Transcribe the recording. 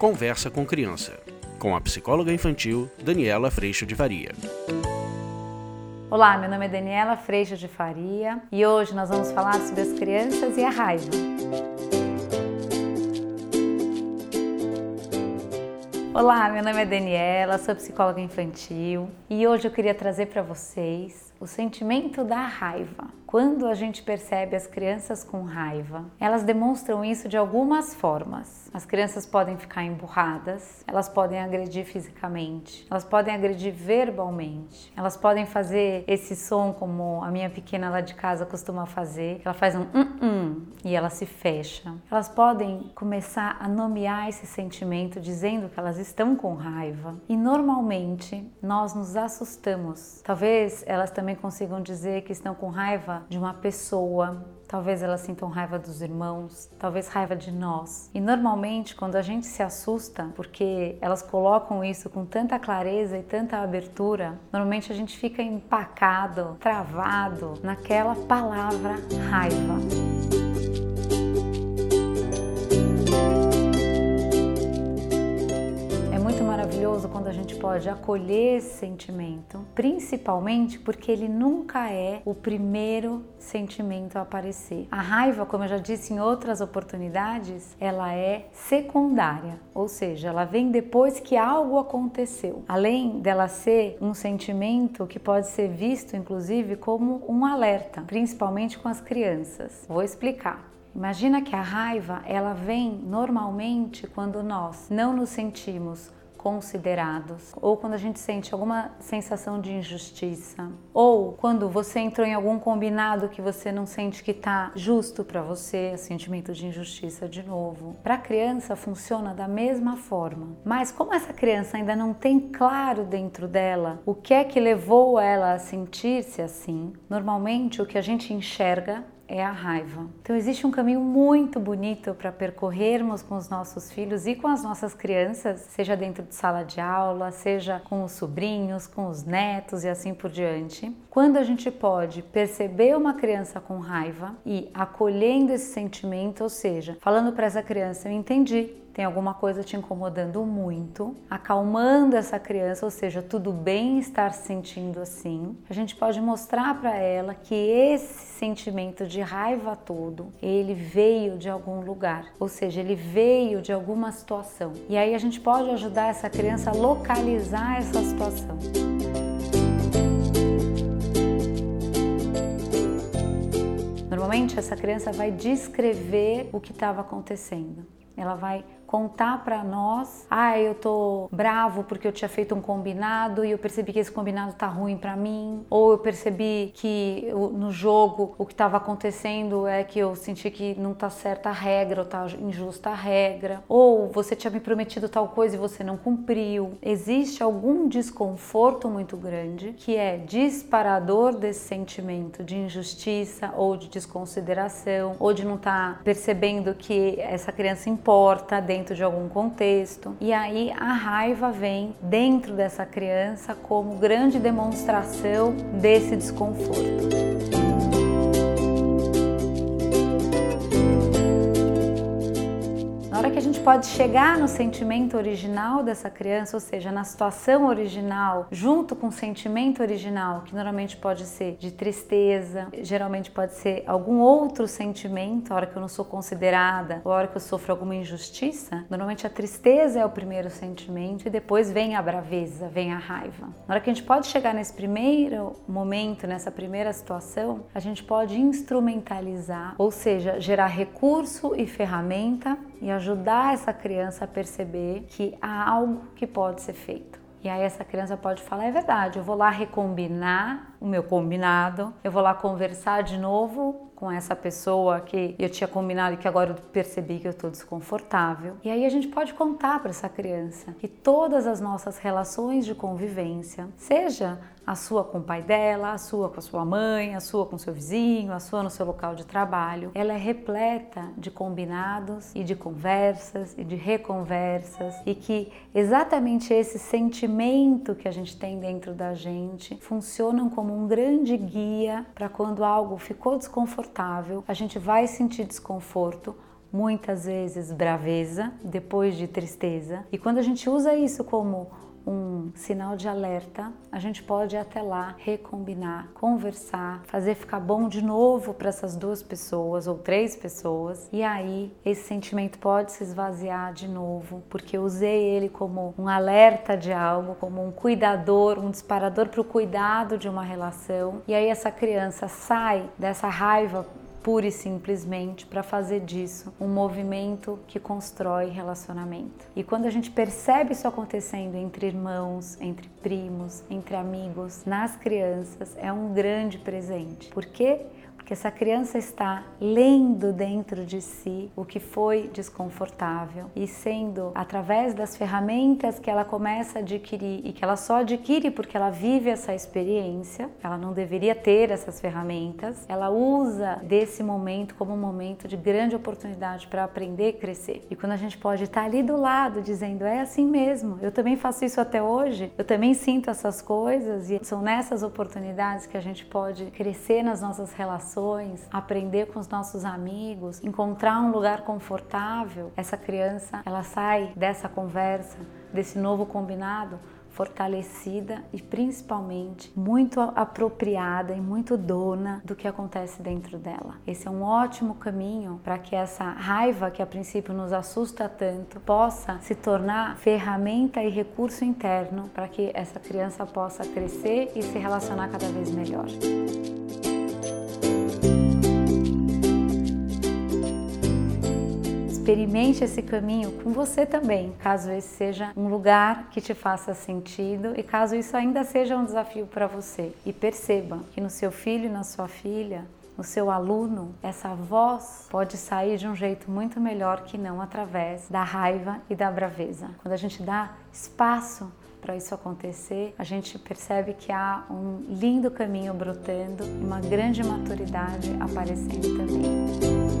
Conversa com Criança, com a psicóloga infantil Daniela Freixo de Faria. Olá, meu nome é Daniela Freixo de Faria e hoje nós vamos falar sobre as crianças e a raiva. Olá, meu nome é Daniela, sou psicóloga infantil e hoje eu queria trazer para vocês o sentimento da raiva. Quando a gente percebe as crianças com raiva, elas demonstram isso de algumas formas. As crianças podem ficar emburradas, elas podem agredir fisicamente, elas podem agredir verbalmente, elas podem fazer esse som como a minha pequena lá de casa costuma fazer, ela faz um um, um e ela se fecha. Elas podem começar a nomear esse sentimento dizendo que elas estão com raiva. E normalmente nós nos assustamos. Talvez elas também consigam dizer que estão com raiva de uma pessoa, talvez elas sintam raiva dos irmãos, talvez raiva de nós. E normalmente, quando a gente se assusta, porque elas colocam isso com tanta clareza e tanta abertura, normalmente a gente fica empacado, travado naquela palavra raiva. A gente pode acolher esse sentimento, principalmente porque ele nunca é o primeiro sentimento a aparecer. A raiva, como eu já disse em outras oportunidades, ela é secundária, ou seja, ela vem depois que algo aconteceu. Além dela ser um sentimento que pode ser visto inclusive como um alerta, principalmente com as crianças. Vou explicar. Imagina que a raiva, ela vem normalmente quando nós não nos sentimos considerados, ou quando a gente sente alguma sensação de injustiça, ou quando você entrou em algum combinado que você não sente que está justo para você, sentimento de injustiça de novo. Para a criança funciona da mesma forma, mas como essa criança ainda não tem claro dentro dela o que é que levou ela a sentir-se assim, normalmente o que a gente enxerga é a raiva. Então existe um caminho muito bonito para percorrermos com os nossos filhos e com as nossas crianças, seja dentro de sala de aula, seja com os sobrinhos, com os netos e assim por diante. Quando a gente pode perceber uma criança com raiva e acolhendo esse sentimento, ou seja, falando para essa criança, eu entendi, tem alguma coisa te incomodando muito, acalmando essa criança, ou seja, tudo bem estar se sentindo assim. A gente pode mostrar para ela que esse sentimento de raiva todo, ele veio de algum lugar, ou seja, ele veio de alguma situação. E aí a gente pode ajudar essa criança a localizar essa situação. Normalmente essa criança vai descrever o que estava acontecendo. Ela vai contar para nós, ah, eu tô bravo porque eu tinha feito um combinado e eu percebi que esse combinado tá ruim para mim, ou eu percebi que no jogo o que estava acontecendo é que eu senti que não tá certa a regra ou tá injusta a regra, ou você tinha me prometido tal coisa e você não cumpriu. Existe algum desconforto muito grande que é disparador desse sentimento de injustiça ou de desconsideração ou de não estar tá percebendo que essa criança importa dentro dentro de algum contexto. E aí a raiva vem dentro dessa criança como grande demonstração desse desconforto. Gente pode chegar no sentimento original dessa criança, ou seja, na situação original, junto com o sentimento original, que normalmente pode ser de tristeza, geralmente pode ser algum outro sentimento, a hora que eu não sou considerada, ou a hora que eu sofro alguma injustiça, normalmente a tristeza é o primeiro sentimento e depois vem a braveza, vem a raiva. Na hora que a gente pode chegar nesse primeiro momento, nessa primeira situação, a gente pode instrumentalizar, ou seja, gerar recurso e ferramenta e ajudar essa criança a perceber que há algo que pode ser feito. E aí essa criança pode falar, é verdade, eu vou lá recombinar o meu combinado, eu vou lá conversar de novo com essa pessoa que eu tinha combinado e que agora eu percebi que eu estou desconfortável. E aí a gente pode contar para essa criança que todas as nossas relações de convivência, seja a sua com o pai dela, a sua com a sua mãe, a sua com seu vizinho, a sua no seu local de trabalho, ela é repleta de combinados e de conversas e de reconversas e que exatamente esse sentimento que a gente tem dentro da gente funcionam como um grande guia para quando algo ficou desconfortável, a gente vai sentir desconforto muitas vezes braveza depois de tristeza. E quando a gente usa isso como um sinal de alerta, a gente pode até lá, recombinar, conversar, fazer ficar bom de novo para essas duas pessoas ou três pessoas. E aí esse sentimento pode se esvaziar de novo, porque eu usei ele como um alerta de algo, como um cuidador, um disparador para o cuidado de uma relação. E aí essa criança sai dessa raiva pura e simplesmente para fazer disso um movimento que constrói relacionamento. E quando a gente percebe isso acontecendo entre irmãos, entre primos, entre amigos, nas crianças, é um grande presente. Por quê? Que essa criança está lendo dentro de si o que foi desconfortável e sendo através das ferramentas que ela começa a adquirir e que ela só adquire porque ela vive essa experiência, ela não deveria ter essas ferramentas, ela usa desse momento como um momento de grande oportunidade para aprender e crescer. E quando a gente pode estar ali do lado dizendo é assim mesmo, eu também faço isso até hoje, eu também sinto essas coisas e são nessas oportunidades que a gente pode crescer nas nossas relações aprender com os nossos amigos, encontrar um lugar confortável, essa criança ela sai dessa conversa, desse novo combinado fortalecida e principalmente muito apropriada e muito dona do que acontece dentro dela. Esse é um ótimo caminho para que essa raiva que a princípio nos assusta tanto possa se tornar ferramenta e recurso interno para que essa criança possa crescer e se relacionar cada vez melhor. Experimente esse caminho com você também, caso esse seja um lugar que te faça sentido e caso isso ainda seja um desafio para você. E perceba que no seu filho, na sua filha, no seu aluno, essa voz pode sair de um jeito muito melhor que não através da raiva e da braveza. Quando a gente dá espaço para isso acontecer, a gente percebe que há um lindo caminho brotando, uma grande maturidade aparecendo também.